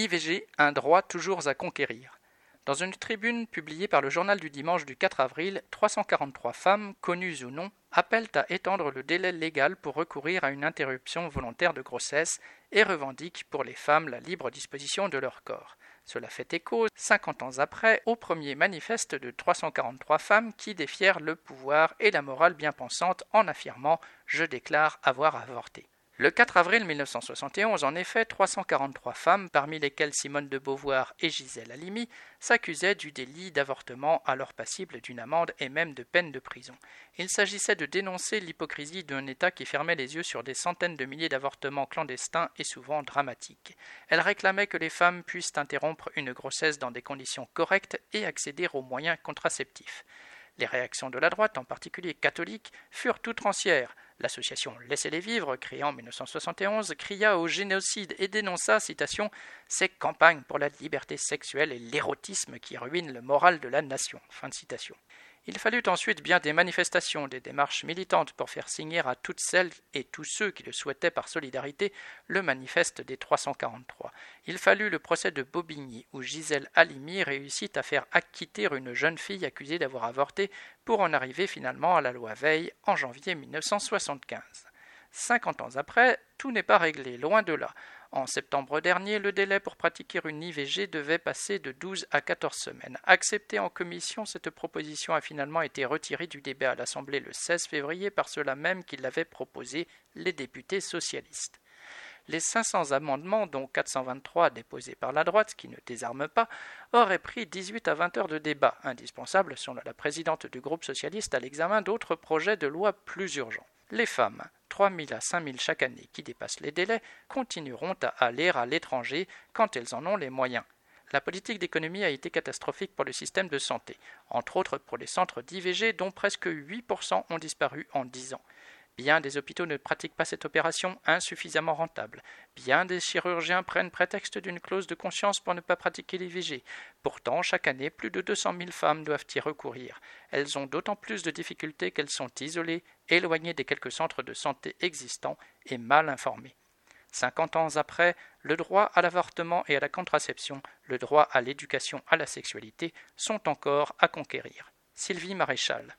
IVG, un droit toujours à conquérir. Dans une tribune publiée par le journal du dimanche du 4 avril, 343 femmes, connues ou non, appellent à étendre le délai légal pour recourir à une interruption volontaire de grossesse et revendiquent pour les femmes la libre disposition de leur corps. Cela fait écho, 50 ans après, au premier manifeste de 343 femmes qui défièrent le pouvoir et la morale bien pensante en affirmant Je déclare avoir avorté. Le 4 avril 1971, en effet, 343 femmes, parmi lesquelles Simone de Beauvoir et Gisèle Halimi, s'accusaient du délit d'avortement, alors passible d'une amende et même de peine de prison. Il s'agissait de dénoncer l'hypocrisie d'un État qui fermait les yeux sur des centaines de milliers d'avortements clandestins et souvent dramatiques. Elles réclamaient que les femmes puissent interrompre une grossesse dans des conditions correctes et accéder aux moyens contraceptifs. Les réactions de la droite, en particulier catholique, furent outrancières. L'association Laissez-les vivre, créée en 1971, cria au génocide et dénonça, citation, ces campagnes pour la liberté sexuelle et l'érotisme qui ruinent le moral de la nation. Fin de citation. Il fallut ensuite bien des manifestations, des démarches militantes pour faire signer à toutes celles et tous ceux qui le souhaitaient par solidarité le manifeste des 343. Il fallut le procès de Bobigny, où Gisèle Halimi réussit à faire acquitter une jeune fille accusée d'avoir avorté pour en arriver finalement à la loi Veil en janvier 1975. Cinquante ans après, tout n'est pas réglé, loin de là. En septembre dernier, le délai pour pratiquer une IVG devait passer de 12 à 14 semaines. Acceptée en commission, cette proposition a finalement été retirée du débat à l'Assemblée le 16 février par ceux-là même qui l'avaient proposé, les députés socialistes. Les 500 amendements, dont 423 déposés par la droite, qui ne désarme pas, auraient pris 18 à 20 heures de débat, indispensable, selon la présidente du groupe socialiste, à l'examen d'autres projets de loi plus urgents. Les femmes, 3 000 à 5 000 chaque année qui dépassent les délais, continueront à aller à l'étranger quand elles en ont les moyens. La politique d'économie a été catastrophique pour le système de santé, entre autres pour les centres d'IVG dont presque 8% ont disparu en 10 ans. Bien des hôpitaux ne pratiquent pas cette opération insuffisamment rentable. Bien des chirurgiens prennent prétexte d'une clause de conscience pour ne pas pratiquer l'IVG. Pourtant, chaque année, plus de 200 000 femmes doivent y recourir. Elles ont d'autant plus de difficultés qu'elles sont isolées, éloignées des quelques centres de santé existants et mal informées. Cinquante ans après, le droit à l'avortement et à la contraception, le droit à l'éducation à la sexualité sont encore à conquérir. Sylvie Maréchal.